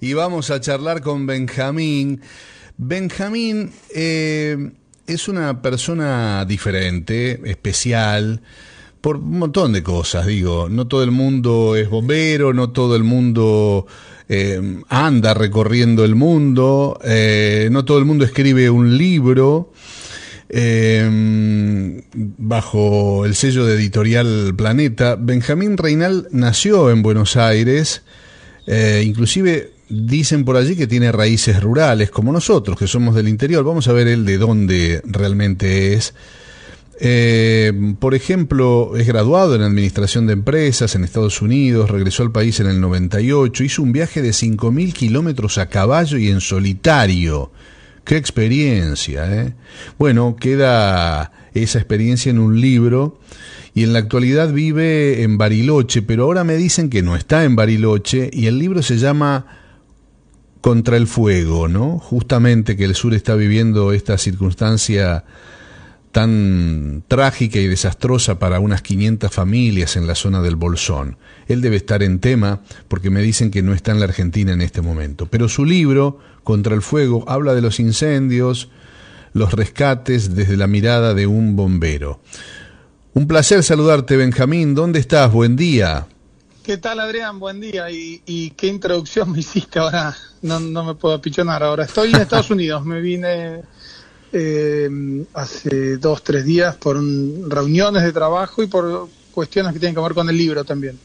y vamos a charlar con Benjamín. Benjamín eh, es una persona diferente, especial, por un montón de cosas, digo. No todo el mundo es bombero, no todo el mundo eh, anda recorriendo el mundo, eh, no todo el mundo escribe un libro. bajo el sello de editorial Planeta, Benjamín Reinal nació en Buenos Aires, inclusive Dicen por allí que tiene raíces rurales, como nosotros, que somos del interior. Vamos a ver él de dónde realmente es. Eh, por ejemplo, es graduado en Administración de Empresas en Estados Unidos, regresó al país en el 98, hizo un viaje de 5.000 kilómetros a caballo y en solitario. ¡Qué experiencia! Eh! Bueno, queda esa experiencia en un libro y en la actualidad vive en Bariloche, pero ahora me dicen que no está en Bariloche y el libro se llama contra el fuego, ¿no? Justamente que el sur está viviendo esta circunstancia tan trágica y desastrosa para unas 500 familias en la zona del Bolsón. Él debe estar en tema porque me dicen que no está en la Argentina en este momento. Pero su libro, Contra el Fuego, habla de los incendios, los rescates desde la mirada de un bombero. Un placer saludarte, Benjamín. ¿Dónde estás? Buen día. ¿Qué tal, Adrián? Buen día. ¿Y, qué introducción me hiciste ahora? No, no me puedo apichonar ahora. Estoy en Estados Unidos. Me vine eh, hace dos, tres días por reuniones de trabajo y por cuestiones que tienen que ver con el libro también.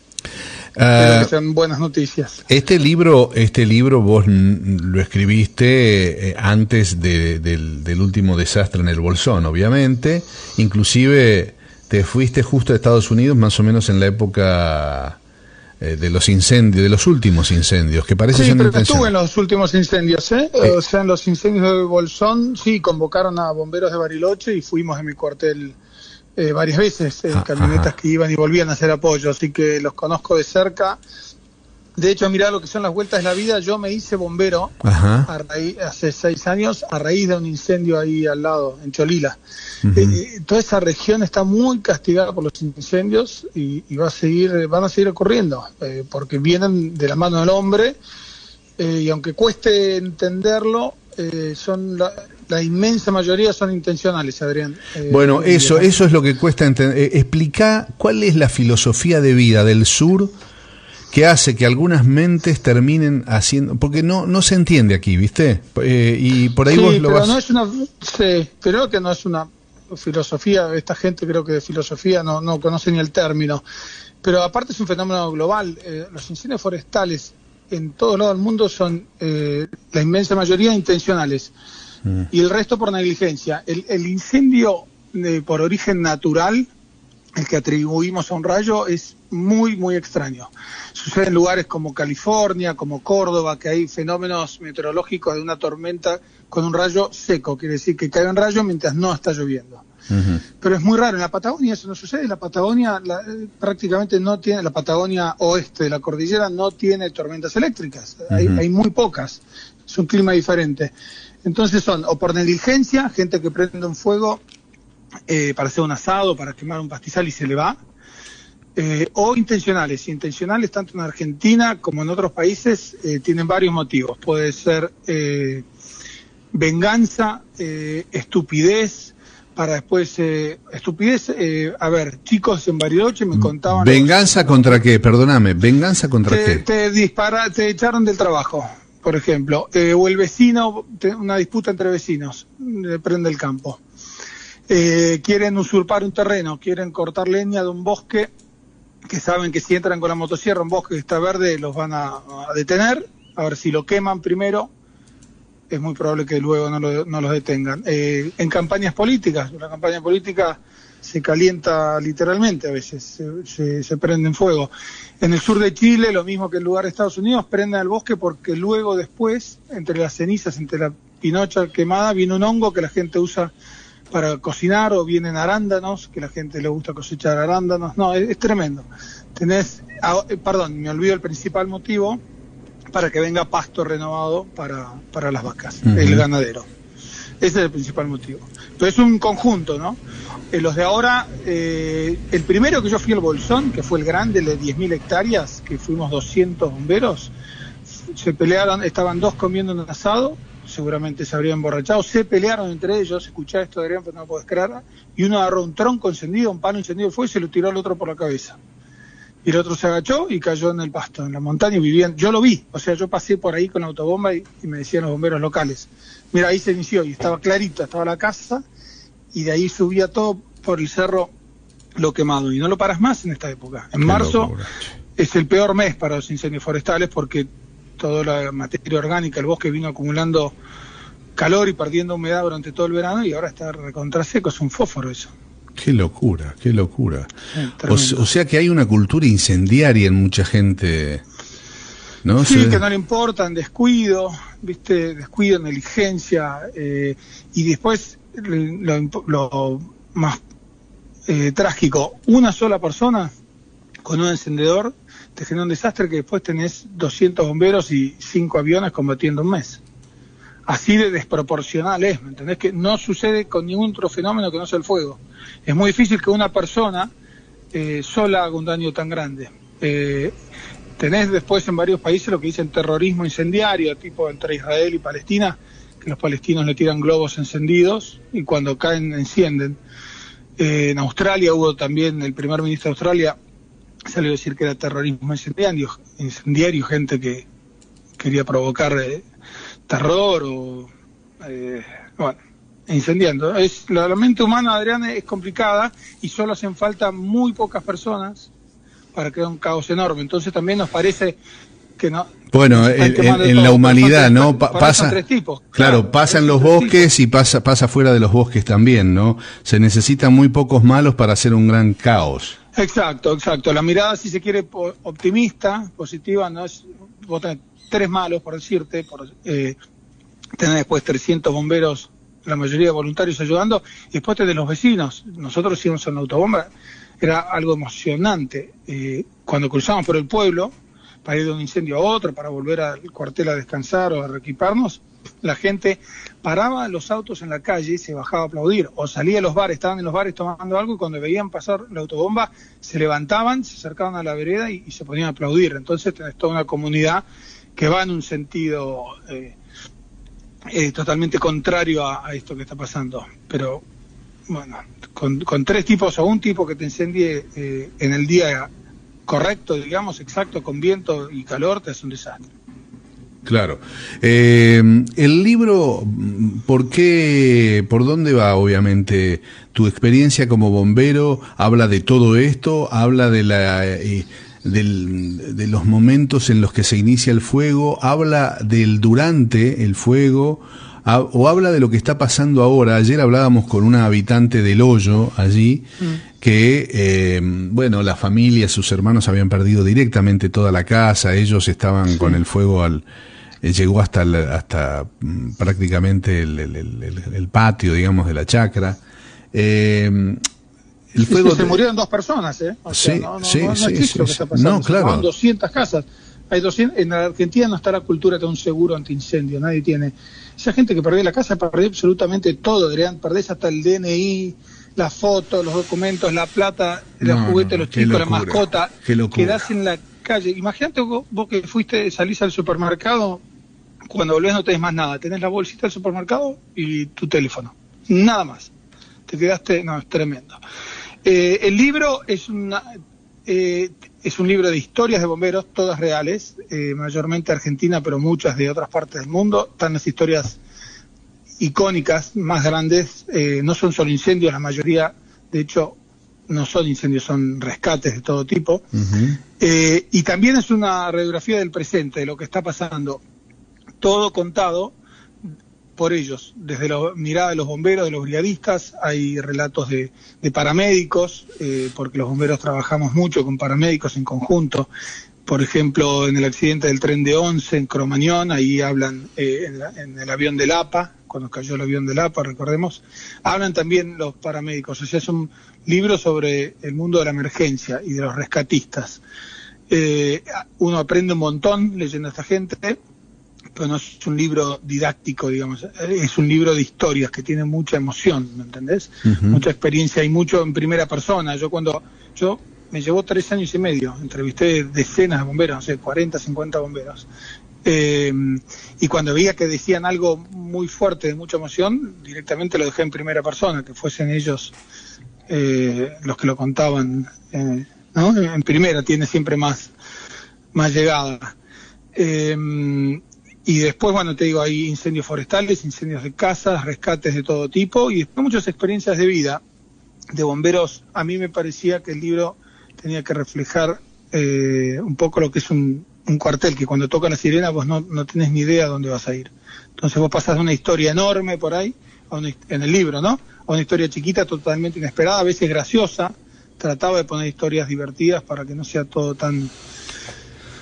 Uh, que sean buenas noticias. Este libro, este libro vos lo escribiste eh, antes del, del, último desastre en el Bolsón, obviamente. Inclusive te fuiste justo a Estados Unidos más o menos en la época eh, de los incendios, de los últimos incendios, que parece sí, pero estuve en los últimos incendios, ¿eh? O sea, en los incendios de Bolsón, sí, convocaron a bomberos de Bariloche y fuimos en mi cuartel eh, varias veces, en ah, camionetas que iban y volvían a hacer apoyo, así que los conozco de cerca de hecho, mira lo que son las vueltas de la vida. Yo me hice bombero a raíz, hace seis años a raíz de un incendio ahí al lado, en Cholila. Eh, eh, toda esa región está muy castigada por los incendios y, va a seguir, van a seguir ocurriendo, eh, porque vienen de la mano del hombre y aunque cueste entenderlo, son la, inmensa mayoría son intencionales, Adrián. bueno, eso, eso es lo que cuesta entender. explica cuál es la filosofía de vida del sur que hace que algunas mentes terminen haciendo, porque no no se entiende aquí, ¿viste? Eh, y por ahí vos lo pero no es una, sí, creo que no es una filosofía, esta gente creo que de filosofía no, no conoce ni el término, pero aparte es un fenómeno global, eh, los incendios forestales en todo lado del mundo son eh, la inmensa mayoría intencionales mm. y el resto por negligencia. El, el incendio por origen natural el que atribuimos a un rayo es muy, muy extraño. Sucede en lugares como California, como Córdoba, que hay fenómenos meteorológicos de una tormenta con un rayo seco, quiere decir que cae un rayo mientras no está lloviendo. Pero es muy raro, en la Patagonia eso no sucede, la Patagonia prácticamente no tiene, la Patagonia oeste de la cordillera no tiene tormentas eléctricas, hay, hay muy pocas, es un clima diferente. Entonces son o por negligencia, gente que prende un fuego eh, para hacer un asado, para quemar un pastizal y se le va, eh, o intencionales. Intencionales tanto en Argentina como en otros países eh, tienen varios motivos. Puede ser venganza, estupidez, para después estupidez. a ver, chicos en Bariloche me contaban. ¿Venganza contra qué? Perdóname, ¿venganza contra qué? Te, dispara, te echaron del trabajo, por ejemplo. o el vecino, una disputa entre vecinos, prende el campo eh, quieren usurpar un terreno, quieren cortar leña de un bosque que saben que si entran con la motosierra un bosque que está verde los van a, detener, a ver si lo queman primero, es muy probable que luego no, lo, no los detengan. Eh, en campañas políticas, una campaña política se calienta literalmente a veces, se, se, prende en fuego. En el sur de Chile, lo mismo que en lugar de Estados Unidos, prenden al bosque porque luego después, entre las cenizas, entre la pinocha quemada, viene un hongo que la gente usa para cocinar o vienen arándanos, que la gente le gusta cosechar arándanos. No, es, tremendo. Tenés, ah, eh, perdón, me olvido el principal motivo para que venga pasto renovado para, para las vacas, el ganadero. Ese es el principal motivo. Pero es un conjunto, ¿no? Eh, los de ahora, eh, el primero que yo fui al Bolsón, que fue el grande, el de 10.000 hectáreas, que fuimos 200 bomberos, se pelearon, estaban dos comiendo un asado, seguramente se habrían emborrachado, se pelearon entre ellos, escuchá esto Adrián, pero no puedes creer, y uno agarró un tronco encendido, un palo encendido fue y se lo tiró al otro por la cabeza. Y el otro se agachó y cayó en el pasto, en la montaña, y vivían, yo lo vi, o sea, yo pasé por ahí con la autobomba y, y me decían los bomberos locales, mira, ahí se inició y estaba clarito, estaba la casa, y de ahí subía todo por el cerro lo quemado, y no lo paras más en esta época. En Qué marzo locura, es el peor mes para los incendios forestales porque toda la materia orgánica, el bosque vino acumulando calor y perdiendo humedad durante todo el verano y ahora está recontra seco, es un fósforo eso. Qué locura, qué locura. O, sea que hay una cultura incendiaria en mucha gente. ¿No? Sí, Se- que no le importan, descuido, viste, descuido, negligencia, eh, y después lo, lo más eh, trágico, una sola persona con un encendedor te genera un desastre que después tenés 200 bomberos y 5 aviones combatiendo un mes. Así de desproporcional es, ¿me entendés? Que no sucede con ningún otro fenómeno que no sea el fuego. Es muy difícil que una persona eh, sola haga un daño tan grande. Eh, tenés después en varios países lo que dicen terrorismo incendiario, tipo entre Israel y Palestina, que los palestinos le tiran globos encendidos y cuando caen encienden. Eh, en Australia hubo también, el primer ministro de Australia salió a decir que era terrorismo incendiario, incendiario gente que quería provocar eh, terror o, eh, bueno, incendiando. Es, la, la mente humana, Adrián, es complicada y solo hacen falta muy pocas personas para crear un caos enorme. Entonces también nos parece que no. Bueno, en, la humanidad, tres- ¿no? Pa- pasa, tres tipos. claro, pasa en los bosques y pasa, pasa fuera de los bosques también, ¿no? Se necesitan muy pocos malos para hacer un gran caos. Exacto, exacto. La mirada, si se quiere, optimista, positiva, no es. Vos tenés tres malos, por decirte, por, eh, tenés después 300 bomberos, la mayoría voluntarios ayudando, y después tenés los vecinos. Nosotros íbamos en autobomba, era algo emocionante. Eh, cuando cruzamos por el pueblo, para ir de un incendio a otro, para volver al cuartel a descansar o a reequiparnos, la gente paraba los autos en la calle y se bajaba a aplaudir, o salía a los bares, estaban en los bares tomando algo y cuando veían pasar la autobomba se levantaban, se acercaban a la vereda y, se ponían a aplaudir. Entonces tenés toda una comunidad que va en un sentido eh, eh, totalmente contrario a, esto que está pasando. Pero bueno, con, con tres tipos o un tipo que te incendie eh, en el día correcto, digamos, exacto, con viento y calor, te hace un desastre. Claro. Eh, el libro, ¿por qué, por dónde va, obviamente, tu experiencia como bombero? ¿Habla de todo esto? ¿Habla de la... eh, del- de los momentos en los que se inicia el fuego, habla del durante el fuego, ha- o habla de lo que está pasando ahora. Ayer hablábamos con una habitante del hoyo allí, que, eh, bueno, la familia, sus hermanos habían perdido directamente toda la casa, ellos estaban con el fuego al, eh, llegó hasta el- hasta mm, prácticamente el, el- el- el- el patio, digamos, de la chacra. Eh, el fuego se murieron dos personas, ¿eh? O sea, Sí, no, no, sí, no, no sí, sí, pasando. No, Se claro. quemaron 200 casas. Hay 200, en la Argentina no está la cultura de un seguro antiincendio, nadie tiene. Esa gente que perdió la casa perdió absolutamente todo, Adrián, perdés hasta el DNI, las fotos, los documentos, la plata, los No, juguetes, no, los chicos, la mascota. Quedás en la calle. Imagínate vos, vos que fuiste, salís al supermercado, cuando volvés no tenés más nada, tenés la bolsita del supermercado y tu teléfono. Nada más. Te quedaste, no, es tremendo. Eh, el libro es una eh, es un libro de historias de bomberos, todas reales, eh, mayormente argentina, pero muchas de otras partes del mundo. Están las historias icónicas, más grandes, eh, no son solo incendios, la mayoría, de hecho, no son incendios, son rescates de todo tipo. Eh, y también es una radiografía del presente, de lo que está pasando, todo contado por ellos, desde la mirada de los bomberos, de los brigadistas, hay relatos de, paramédicos, eh, porque los bomberos trabajamos mucho con paramédicos en conjunto. Por ejemplo, en el accidente del tren de Once en Cromañón, ahí hablan eh, en, la- en el avión del APA, cuando cayó el avión del APA, recordemos, hablan también los paramédicos. O sea, es un libro sobre el mundo de la emergencia y de los rescatistas. Eh, uno aprende un montón leyendo a esta gente, pero no es un libro didáctico, digamos, es un libro de historias que tiene mucha emoción, ¿me entendés? Mucha experiencia y mucho en primera persona. Yo cuando, yo me llevó tres años y medio, entrevisté decenas de bomberos, no sé, 40, 50 bomberos. Eh, y cuando veía que decían algo muy fuerte, de mucha emoción, directamente lo dejé en primera persona, que fuesen ellos eh, los que lo contaban. Eh, ¿no? En primera tiene siempre más, más llegada. Y después, bueno, te digo, hay incendios forestales, incendios de casas, rescates de todo tipo y después muchas experiencias de vida de bomberos. A mí me parecía que el libro tenía que reflejar un poco lo que es un, un cuartel que cuando toca la sirena vos no, no tenés ni idea dónde vas a ir. Entonces vos pasás de una historia enorme por ahí, en el libro, ¿no? A una historia chiquita totalmente inesperada, a veces graciosa. Trataba de poner historias divertidas para que no sea todo tan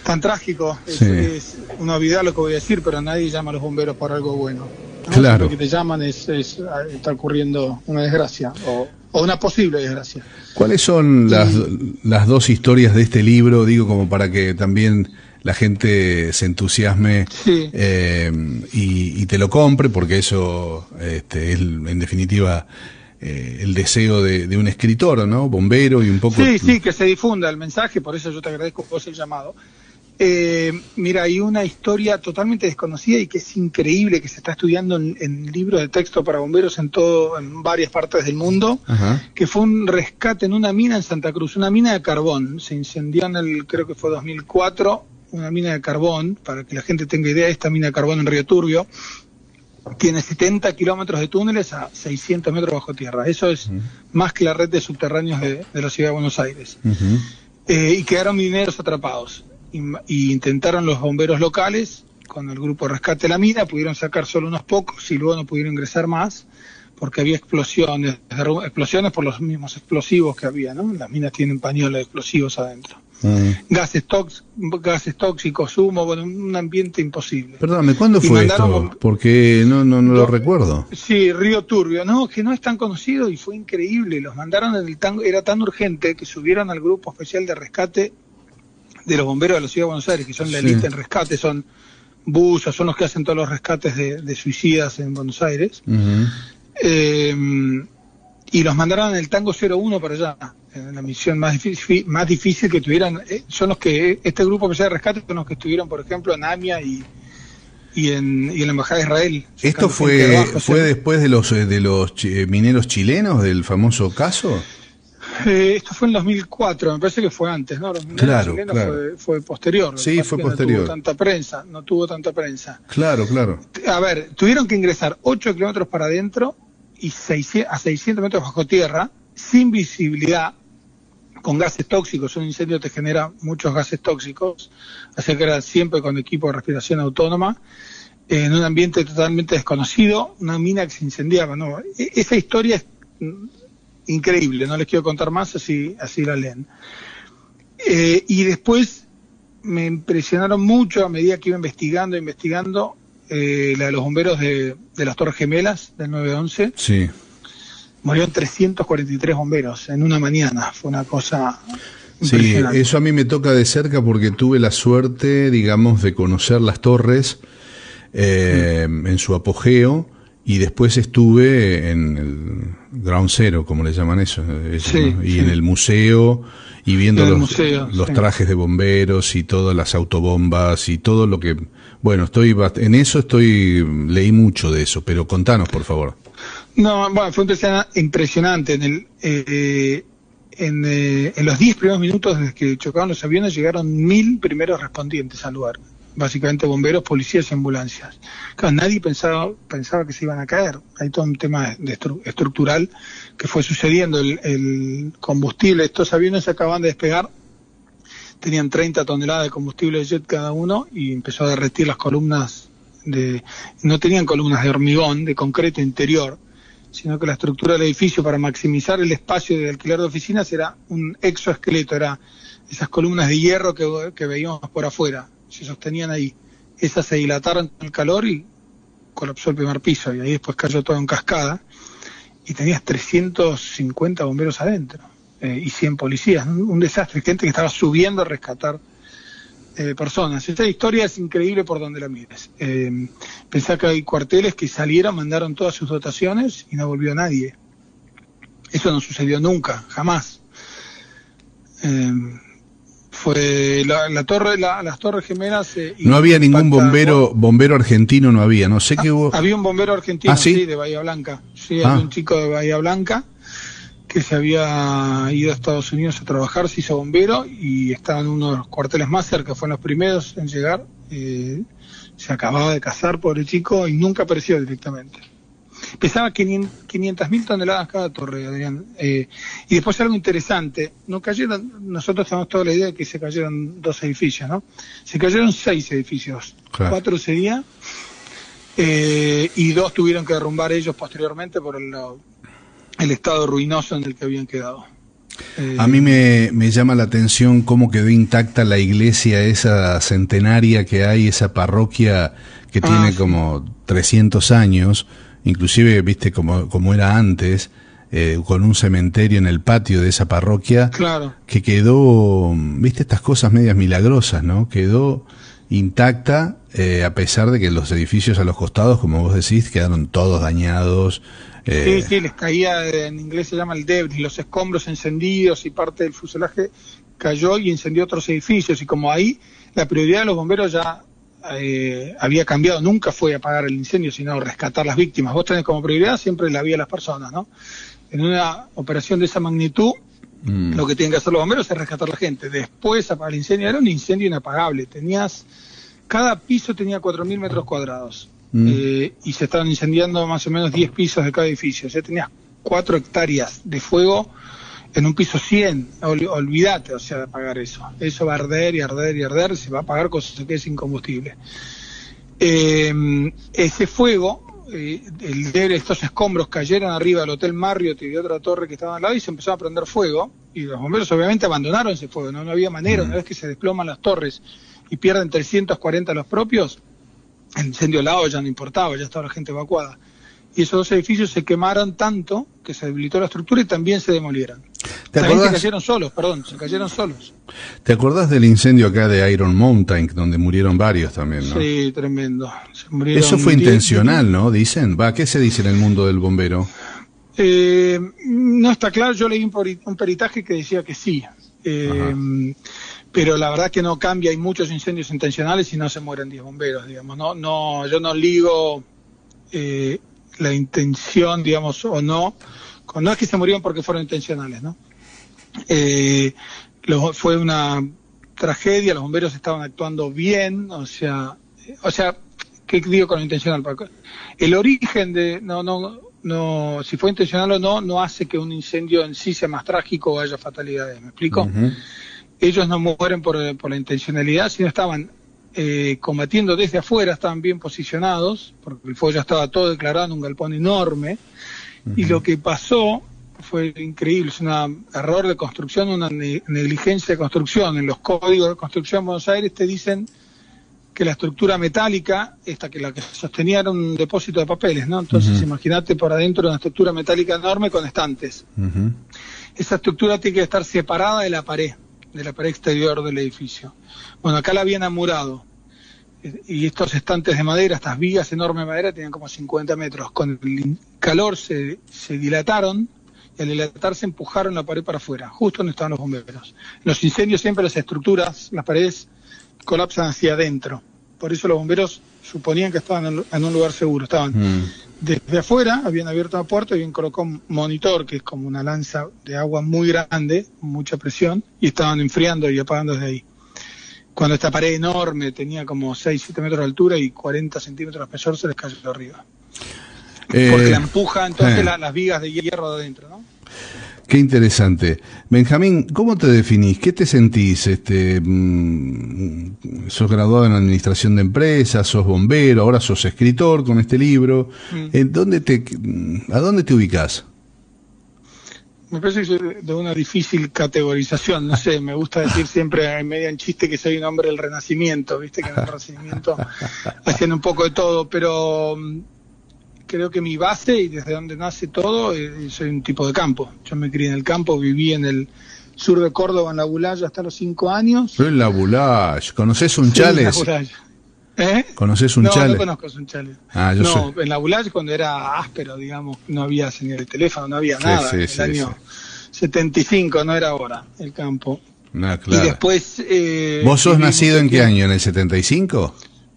tan trágico. Es, una vida lo que voy a decir, pero nadie llama a los bomberos por algo bueno. Claro. Lo que te llaman es, es, está ocurriendo una desgracia o, o una posible desgracia. ¿Cuáles son las, las dos historias de este libro? Digo, como para que también la gente se entusiasme eh, y, te lo compre, porque eso este, es en definitiva eh, el deseo de, un escritor, ¿no? Bombero y un poco... Sí, sí, que se difunda el mensaje, por eso yo te agradezco por el llamado. Eh, mira, hay una historia totalmente desconocida y que es increíble que se está estudiando en, libros de texto para bomberos en todo, en varias partes del mundo, que fue un rescate en una mina en Santa Cruz, una mina de carbón. Se incendió en el, creo que fue 2004, una mina de carbón, para que la gente tenga idea, esta mina de carbón en Río Turbio tiene 70 kilómetros de túneles a 600 metros bajo tierra. Eso es más que la red de subterráneos de, la ciudad de Buenos Aires. Eh, y quedaron mineros atrapados. Y, intentaron los bomberos locales, con el grupo Rescate la Mina, pudieron sacar solo unos pocos y luego no pudieron ingresar más porque había explosiones, explosiones por los mismos explosivos que había, ¿no? Las minas tienen pañuelos explosivos adentro. Mm. Gases, gases tóxicos, humo, bueno, un ambiente imposible. Perdóname, ¿cuándo fue esto? Porque no, no, no lo recuerdo. Sí, Río Turbio, no, que no es tan conocido y fue increíble. Los mandaron en el tango, era tan urgente que subieron al grupo especial de rescate de los bomberos de la Ciudad de Buenos Aires, que son la élite en rescate, son buzos, son los que hacen todos los rescates de, suicidas en Buenos Aires. eh, y los mandaron en el Tango 01 para allá, en la misión más difícil, más difícil que tuvieran. Eh, son los que, este grupo que de rescate son los que estuvieron, por ejemplo, en AMIA y, y, en, y en la Embajada de Israel. ¿Esto fue, fue después de los, de los mineros chilenos, del famoso caso? Eh, esto fue en 2004, me parece que fue antes, ¿no? Claro, claro. Fue, fue, posterior. Sí, fue posterior. No tuvo tanta prensa, no tuvo tanta prensa. Claro, claro. A ver, tuvieron que ingresar 8 kilómetros para adentro y a 600 metros bajo tierra, sin visibilidad, con gases tóxicos. Un incendio te genera muchos gases tóxicos, así que era siempre con equipo de respiración autónoma, en un ambiente totalmente desconocido, una mina que se incendiaba. ¿no? E-, esa historia es increíble, no les quiero contar más, así, así la leen. Eh, y después me impresionaron mucho a medida que iba investigando, investigando, eh, la de los bomberos de, las Torres Gemelas del 911. Sí. Murieron 343 bomberos en una mañana. Fue una cosa. Sí, eso a mí me toca de cerca porque tuve la suerte, digamos, de conocer las torres eh, en su apogeo y después estuve en el Ground Zero, como le llaman eso, y en el museo y viendo los, los trajes de bomberos y todas las autobombas y todo lo que bueno, estoy en eso estoy leí mucho de eso, pero contanos por favor. No, bueno, fue impresionante. En, el, eh, en, eh, en, los 10 primeros minutos desde que chocaron los aviones llegaron mil primeros respondientes al lugar. Básicamente bomberos, policías y ambulancias. Claro, nadie pensaba, pensaba que se iban a caer. Hay todo un tema de estructural que fue sucediendo. El, combustible, estos aviones acaban de despegar tenían 30 toneladas de combustible jet cada uno y empezó a derretir las columnas de no tenían columnas de hormigón de concreto interior sino que la estructura del edificio para maximizar el espacio de alquiler de oficinas era un exoesqueleto era esas columnas de hierro que veíamos por afuera se sostenían ahí esas se dilataron con el calor y colapsó el primer piso y ahí después cayó todo en cascada y tenías 350 bomberos adentro eh, y 100 policías. Un, desastre, gente que estaba subiendo a rescatar eh, personas. Esta historia es increíble por donde la mires. Eh, pensá que hay cuarteles que salieron, mandaron todas sus dotaciones y no volvió nadie. Eso no sucedió nunca, jamás. Fue la, torre, las torres gemelas. Eh, no había ningún bombero, bombero argentino, no había. No sé qué hubo. Había un bombero argentino, ¿Ah, sí? de Bahía Blanca. Sí, había ah. un chico de Bahía Blanca que se había ido a Estados Unidos a trabajar, se hizo bombero y estaba en uno de los cuarteles más cerca, fue los primeros en llegar. Eh, se acababa de casar, pobre chico, y nunca apareció directamente. Pesaba 500 mil toneladas cada torre, Adrián. Eh, y después algo interesante, no cayeron, nosotros tenemos toda la idea de que se cayeron dos edificios, ¿no? Se cayeron seis edificios, cuatro sería, eh, y dos tuvieron que derrumbar ellos posteriormente por el, el estado ruinoso en el que habían quedado. Eh, A mí me, me, llama la atención cómo quedó intacta la iglesia, esa centenaria que hay, esa parroquia que ah, tiene como 300 años, inclusive, viste, como, como era antes, eh, con un cementerio en el patio de esa parroquia, claro. que quedó, viste, estas cosas medias milagrosas, ¿no? Quedó intacta, eh, a pesar de que los edificios a los costados, como vos decís, quedaron todos dañados. Eh... Sí, sí, les caía, en inglés se llama el debris, los escombros encendidos y parte del fuselaje cayó y encendió otros edificios. Y como ahí la prioridad de los bomberos ya eh, había cambiado, nunca fue apagar el incendio, sino rescatar las víctimas. Vos tenés como prioridad siempre la vida de las personas, ¿no? En una operación de esa magnitud, mm. lo que tienen que hacer los bomberos es rescatar a la gente. Después apagar el incendio, era un incendio inapagable. Tenías, cada piso tenía 4.000 metros cuadrados. Mm. Eh, y se estaban incendiando más o menos 10 pisos de cada edificio. O sea, tenías 4 hectáreas de fuego en un piso 100, olvídate, o sea, de pagar eso. Eso va a arder y arder y arder, se va a apagar cuando se quede sin combustible. Eh, ese fuego, eh, el de estos escombros cayeron arriba del Hotel Marriott y de otra torre que estaba al lado y se empezó a prender fuego. Y los bomberos obviamente abandonaron ese fuego, no, no había manera, una vez que se desploman las torres y pierden 340 los propios, el incendio al lado ya no importaba, ya estaba la gente evacuada y esos dos edificios se quemaron tanto que se debilitó la estructura y también se demolieron. ¿Te también se cayeron solos, perdón, se cayeron solos. ¿Te acordás del incendio acá de Iron Mountain, donde murieron varios también, no? Sí, tremendo. Eso fue intencional, ¿no? Dicen. Va, ¿qué se dice en el mundo del bombero? Eh, no está claro, yo leí un, peritaje que decía que sí. Eh, pero la verdad que no cambia, hay muchos incendios intencionales y no se mueren 10 bomberos, digamos. No, no, yo no ligo eh, la intención, digamos, o no, no es que se murieron porque fueron intencionales, ¿no? Eh, fue una tragedia, los bomberos estaban actuando bien, o sea, o sea, ¿qué digo con lo intencional? El origen de, no, no, no, si fue intencional o no, no hace que un incendio en sí sea más trágico o haya fatalidades, ¿me explico? Ellos no mueren por, por la intencionalidad, sino estaban eh, combatiendo desde afuera, estaban bien posicionados, porque el fuego ya estaba todo declarado en un galpón enorme, y lo que pasó fue increíble, es un error de construcción, una negligencia de construcción. En los códigos de construcción de Buenos Aires te dicen que la estructura metálica, esta que la que sostenía era un depósito de papeles, ¿no? Entonces imagínate por adentro una estructura metálica enorme con estantes. Esa estructura tiene que estar separada de la pared de la pared exterior del edificio. Bueno, acá la habían amurado. Y estos estantes de madera, estas vigas enormes de madera, tenían como 50 metros. Con el calor se, se dilataron y al dilatarse empujaron la pared para afuera, justo donde estaban los bomberos. Los incendios siempre las estructuras, las paredes colapsan hacia adentro. Por eso los bomberos suponían que estaban en un lugar seguro. Estaban mm. desde afuera, habían abierto la puerta y habían colocado un monitor, que es como una lanza de agua muy grande, mucha presión, y estaban enfriando y apagando desde ahí. Cuando esta pared enorme tenía como 6-7 metros de altura y 40 centímetros de espesor, se les cayó arriba. Eh, Porque la empuja entonces eh. las vigas de hierro de adentro, ¿no? Qué interesante. Benjamín, ¿cómo te definís? ¿Qué te sentís? Este, mm, sos graduado en Administración de Empresas, sos bombero, ahora sos escritor con este libro. Mm. ¿En dónde te, ¿A dónde te ubicas? Me parece que de una difícil categorización, no sé, me gusta decir siempre en medio en chiste que soy un hombre del renacimiento, viste que en el renacimiento hacían un poco de todo, pero mm, creo que mi base y desde donde nace todo, eh, soy un tipo de campo. Yo me crié en el campo, viví en el sur de Córdoba, en la Bulaya, hasta los cinco años. En la Bulaya, ¿conoces un chales? ¿Eh? ¿Conoces un no, chale? No, conozco un chale. Ah, yo no, en la Bulaya cuando era áspero, digamos, no había señal de teléfono, no había nada. en el año 75, no era ahora, el campo. Ah, claro. Y después... Eh, ¿Vos sos nacido en qué año? ¿En el 75?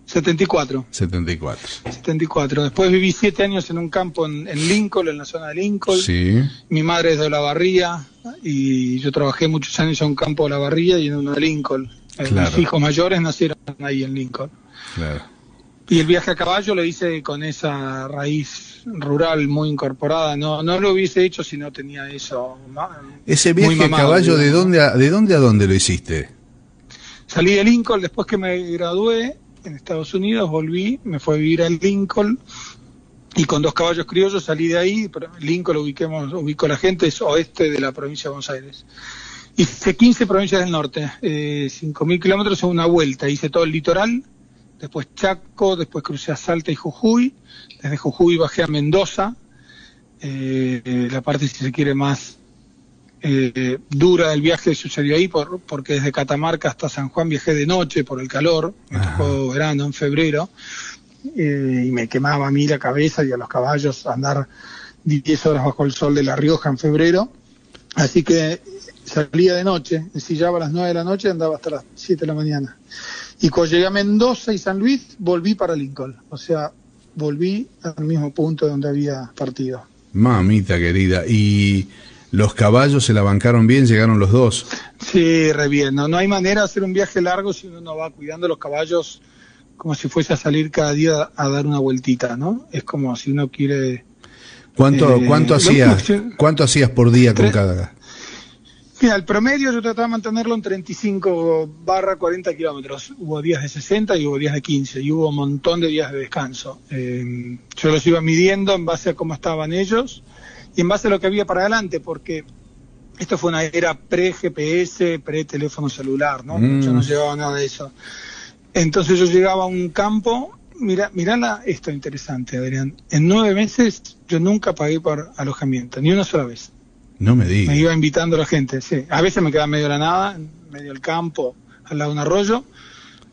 74. 74. 74. Después viví siete años en un campo en, Lincoln, en la zona de Lincoln. Sí. Mi madre es de La Barría y yo trabajé muchos años en un campo de La Barría y en uno de Lincoln. Eh, mis hijos mayores nacieron ahí en Lincoln. Claro. Y el viaje a caballo lo hice con esa raíz rural muy incorporada. No, no lo hubiese hecho si no tenía eso. Ese viaje a caballo, ¿de dónde, a, ¿de dónde a dónde lo hiciste? Salí de Lincoln después que me gradué en Estados Unidos, volví, me fui a vivir a Lincoln y con dos caballos criollos salí de ahí. Lincoln lo ubiquemos, ubico la gente, es oeste de la provincia de Buenos Aires. Hice 15 provincias del norte, eh, 5.000 kilómetros en una vuelta. Hice todo el litoral, después Chaco, después crucé a Salta y Jujuy. Desde Jujuy bajé a Mendoza, eh, la parte, si se quiere, más eh, dura del viaje sucedió ahí, por, porque desde Catamarca hasta San Juan viajé de noche por el calor, me tocó verano, en febrero, eh, y me quemaba a mí la cabeza y a los caballos andar 10 horas bajo el sol de La Rioja en febrero. Así que salía de noche, ensillaba a las 9 de la noche y andaba hasta las 7 de la mañana. Y cuando llegué a Mendoza y San Luis, volví para Lincoln. O sea, volví al mismo punto donde había partido. Mamita querida. ¿Y los caballos se la bancaron bien? ¿Llegaron los dos? Sí, re bien. No, no hay manera de hacer un viaje largo si uno no va cuidando los caballos como si fuese a salir cada día a dar una vueltita, ¿no? Es como si uno quiere... ¿Cuánto, eh, cuánto, hacías, ¿Cuánto hacías por día con cada...? Mira, el promedio yo trataba de mantenerlo en 35 barra 40 kilómetros. Hubo días de 60 y hubo días de 15 y hubo un montón de días de descanso. Eh, yo los iba midiendo en base a cómo estaban ellos y en base a lo que había para adelante, porque esto fue una era pre-GPS, pre-teléfono celular, ¿no? Mm. Yo no llevaba nada de eso. Entonces yo llegaba a un campo, mira, mirala esto interesante, Adrián. En nueve meses yo nunca pagué por alojamiento, ni una sola vez. No me digas. Me iba invitando a la gente, sí. A veces me quedaba medio de la nada, en medio del campo, al lado de un arroyo,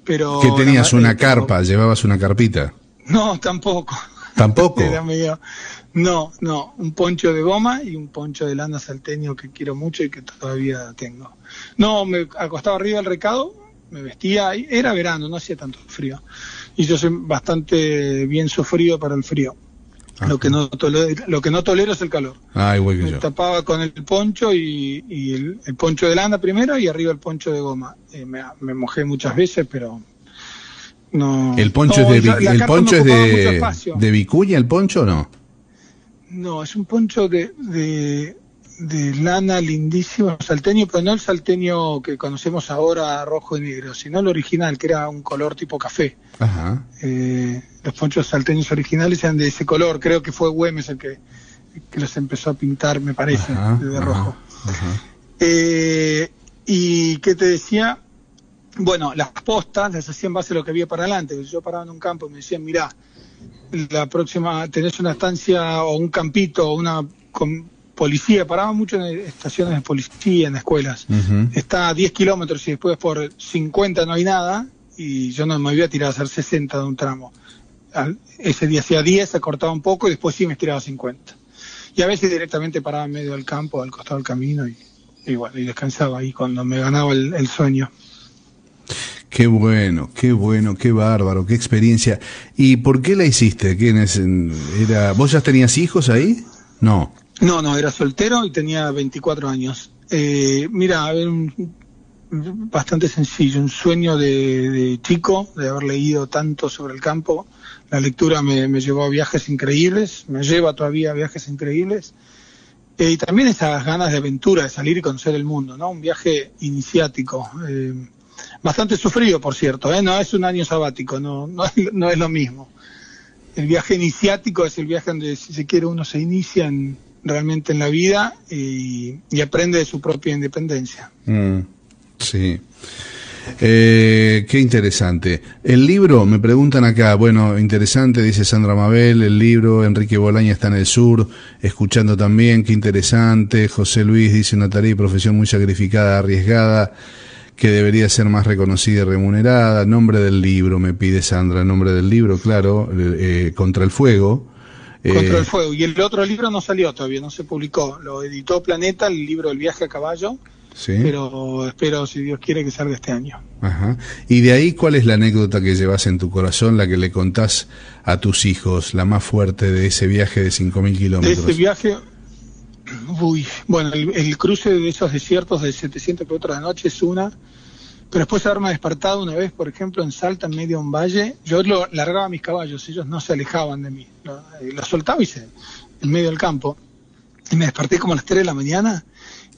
pero... ¿Qué tenías? ¿Una carpa? ¿Llevabas una carpita? No, tampoco. ¿Tampoco? No, no, un poncho de goma y un poncho de lana salteño que quiero mucho y que todavía tengo. No, me acostaba arriba del recado, me vestía, era verano, no hacía tanto frío. Y yo soy bastante bien sufrido para el frío. Lo que, no tolero, lo que no tolero es el calor. Ah, igual que me tapaba con el poncho y, el, poncho de lana primero y arriba el poncho de goma. Eh, me, mojé muchas veces, pero no. ¿El poncho es de, el poncho es de, de vicuña, el poncho o no? No, es un poncho de, de, de, lana lindísimo salteño, pero no el salteño que conocemos ahora rojo y negro, sino el original, que era un color tipo café. Ajá. Eh, los ponchos salteños originales eran de ese color, creo que fue Güemes el que, los empezó a pintar, me parece, de rojo. Eh, y qué te decía, bueno, las postas las hacía en base a lo que había para adelante. Yo paraba en un campo y me decían, mirá, la próxima tenés una estancia o un campito o una con policía, paraba mucho en estaciones de policía, en escuelas. Está a 10 kilómetros y después por 50 no hay nada y yo no me había tirado a hacer 60 de un tramo ese día hacía 10, se cortaba un poco y después sí me estiraba a 50. Y a veces directamente paraba en medio del campo, al costado del camino y, y y descansaba ahí cuando me ganaba el, sueño. Qué bueno, qué bueno, qué bárbaro, qué experiencia. ¿Y por qué la hiciste? era, ¿Vos ya tenías hijos ahí? No. No, no, era soltero y tenía 24 años. Eh, mira, a ver, bastante sencillo, un sueño de, chico, de haber leído tanto sobre el campo, la lectura me, llevó a viajes increíbles, me lleva todavía a viajes increíbles. Eh, y también esas ganas de aventura, de salir y conocer el mundo, ¿no? Un viaje iniciático. Eh, bastante sufrido, por cierto, ¿eh? No es un año sabático, no, no, es lo mismo. El viaje iniciático es el viaje donde, si se quiere, uno se inicia realmente en la vida y, aprende de su propia independencia. Mm, sí. Eh, qué interesante. El libro, me preguntan acá, bueno, interesante, dice Sandra Mabel, el libro, Enrique Bolaña está en el sur, escuchando también, qué interesante. José Luis dice una tarea y profesión muy sacrificada, arriesgada, que debería ser más reconocida y remunerada. Nombre del libro, me pide Sandra, nombre del libro, claro, eh, Contra el Fuego. Contra el Fuego. Y el otro libro no salió todavía, no se publicó. Lo editó Planeta, el libro El viaje a caballo Sí. pero espero, si Dios quiere, que salga este año. Ajá. Y de ahí, ¿cuál es la anécdota que llevas en tu corazón, la que le contás a tus hijos, la más fuerte de ese viaje de 5.000 De kilómetros? ese viaje, uy, bueno, el, cruce de esos desiertos de 700 kilómetros de noche es una, pero después de haberme despertado una vez, por ejemplo, en Salta, en medio de un valle, yo lo largaba mis caballos, ellos no se alejaban de mí, lo- eh, los soltaba y se, en medio del campo, y me desperté como a las 3 de la mañana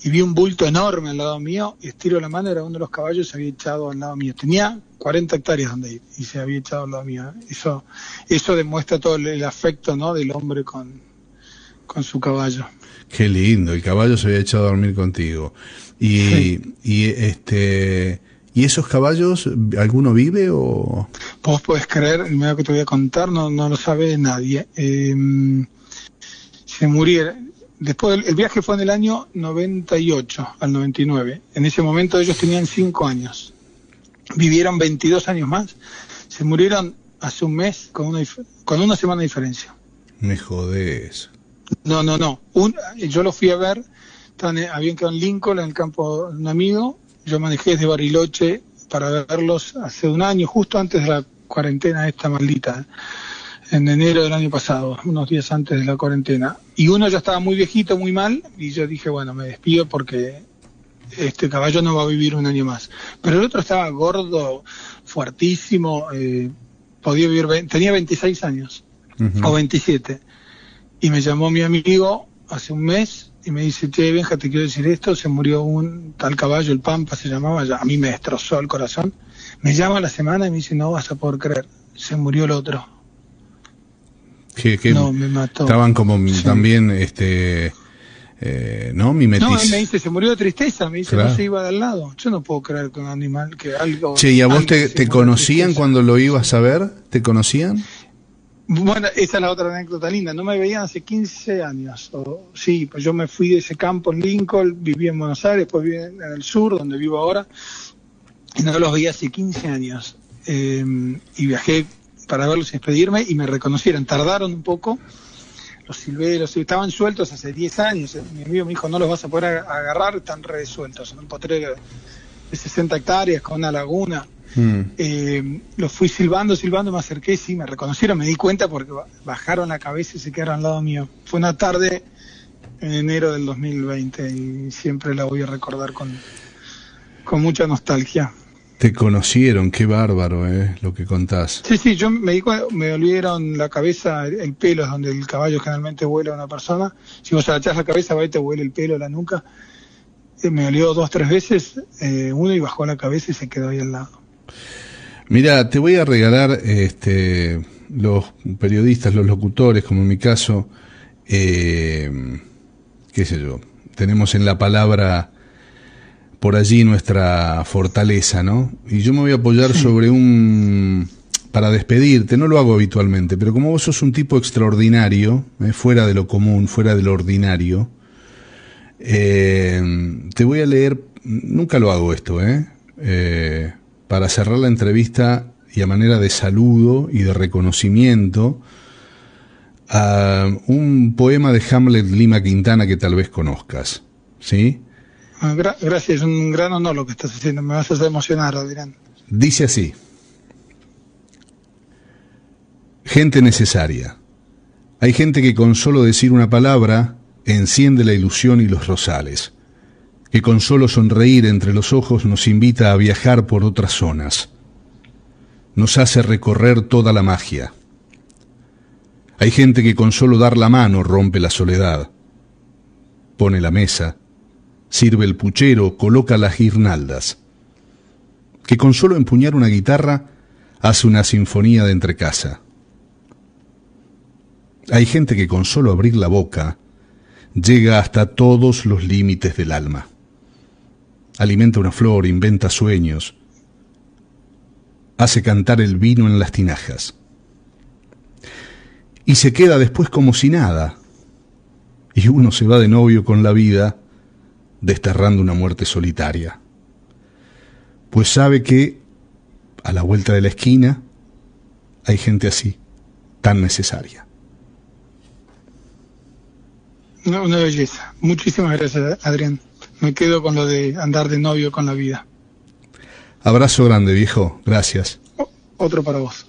y vi un bulto enorme al lado mío, y estiro la mano, era uno de los caballos, se había echado al lado mío. Tenía 40 hectáreas donde ir, y se había echado al lado mío. Eso, eso demuestra todo el, el afecto ¿no? del hombre con, con su caballo. Qué lindo, el caballo se había echado a dormir contigo. Y, Sí. y este ¿y esos caballos alguno vive o Vos podés creer, el medio que te voy a contar no, no lo sabe nadie. Eh, se murieron. Después, el, el viaje fue en el año 98 al 99. En ese momento ellos tenían 5 años. Vivieron 22 años más. Se murieron hace un mes con una, con una semana de diferencia. me jodés? No, no, no. Un- yo lo fui a ver. En- habían quedado en Lincoln, en el campo de un amigo. Yo manejé desde Bariloche para verlos hace un año, justo antes de la cuarentena esta maldita, en enero del año pasado, unos días antes de la cuarentena. Y uno ya estaba muy viejito, muy mal, y yo dije, bueno, me despido porque este caballo no va a vivir un año más. Pero el otro estaba gordo, fuertísimo, eh, podía vivir, tenía 26 años o 27. Y me llamó mi amigo hace un mes y me dice, che, Benja, te quiero decir esto, se murió un tal caballo, el Pampa se llamaba, ya- a mí me destrozó el corazón. Me llama a la semana y me dice, no vas a poder creer, se murió el otro. Que, que No, me mató. estaban como Sí. también este eh, no No, mimetiz. él me dice, se murió de tristeza, me dice, Claro. no se iba de al lado. Yo no puedo creer que un animal, que algo... Che, ¿y a vos te, conocían cuando lo ibas a ver? ¿Te conocían? Bueno, esa es la otra anécdota linda. No me veían hace 15 años. O, sí, pues yo me fui de ese campo en Lincoln, viví en Buenos Aires, después viví en el sur, donde vivo ahora, y no los veía hace 15 años. Eh, y viajé para verlos y despedirme y me reconocieron. Tardaron un poco. Los silveros estaban sueltos hace 10 años. Mi amigo me dijo, no los vas a poder ag- agarrar, están resueltos. En un potrero de 60 hectáreas con una laguna. Mm. Eh, los fui silbando, silbando, me acerqué, sí, me reconocieron, me di cuenta porque ba- bajaron la cabeza y se quedaron al lado mío. Fue una tarde en enero del 2020 y siempre la voy a recordar con, con mucha nostalgia. Te conocieron, qué bárbaro, eh, lo que contás. Sí, sí, yo me me olieron la cabeza, el, el pelo es donde el caballo generalmente vuela a una persona. Si vos agachás la cabeza, va y te huele el pelo, la nuca. Eh, me olió dos, tres veces, eh, uno y bajó la cabeza y se quedó ahí al lado. Mira, te voy a regalar este, los periodistas, los locutores, como en mi caso, eh, qué sé yo, tenemos en la palabra por allí nuestra fortaleza, ¿no? Y yo me voy a apoyar sobre un... para despedirte, no lo hago habitualmente, pero como vos sos un tipo extraordinario, eh, fuera de lo común, fuera de lo ordinario, eh, te voy a leer, nunca lo hago esto, ¿eh? Eh, para cerrar la entrevista y a manera de saludo y de reconocimiento a un poema de Hamlet Lima Quintana que tal vez conozcas, ¿sí? Ah, gra- gracias, es un gran honor lo que estás haciendo, me vas a hacer emocionar, Adrián. Dice así, gente necesaria. Hay gente que con solo decir una palabra enciende la ilusión y los rosales, que con solo sonreír entre los ojos nos invita a viajar por otras zonas, nos hace recorrer toda la magia. Hay gente que con solo dar la mano rompe la soledad, pone la mesa, sirve el puchero, coloca las guirnaldas que con solo empuñar una guitarra hace una sinfonía de entrecasa. Hay gente que con solo abrir la boca llega hasta todos los límites del alma. Alimenta una flor, inventa sueños, hace cantar el vino en las tinajas. Y se queda después como si nada. Y uno se va de novio con la vida, desterrando una muerte solitaria pues sabe que a la vuelta de la esquina hay gente así, tan necesaria. Una, una belleza. Muchísimas gracias, Adrián. Me quedo con lo de andar de novio con la vida. Abrazo grande, viejo. Gracias. otro para vos.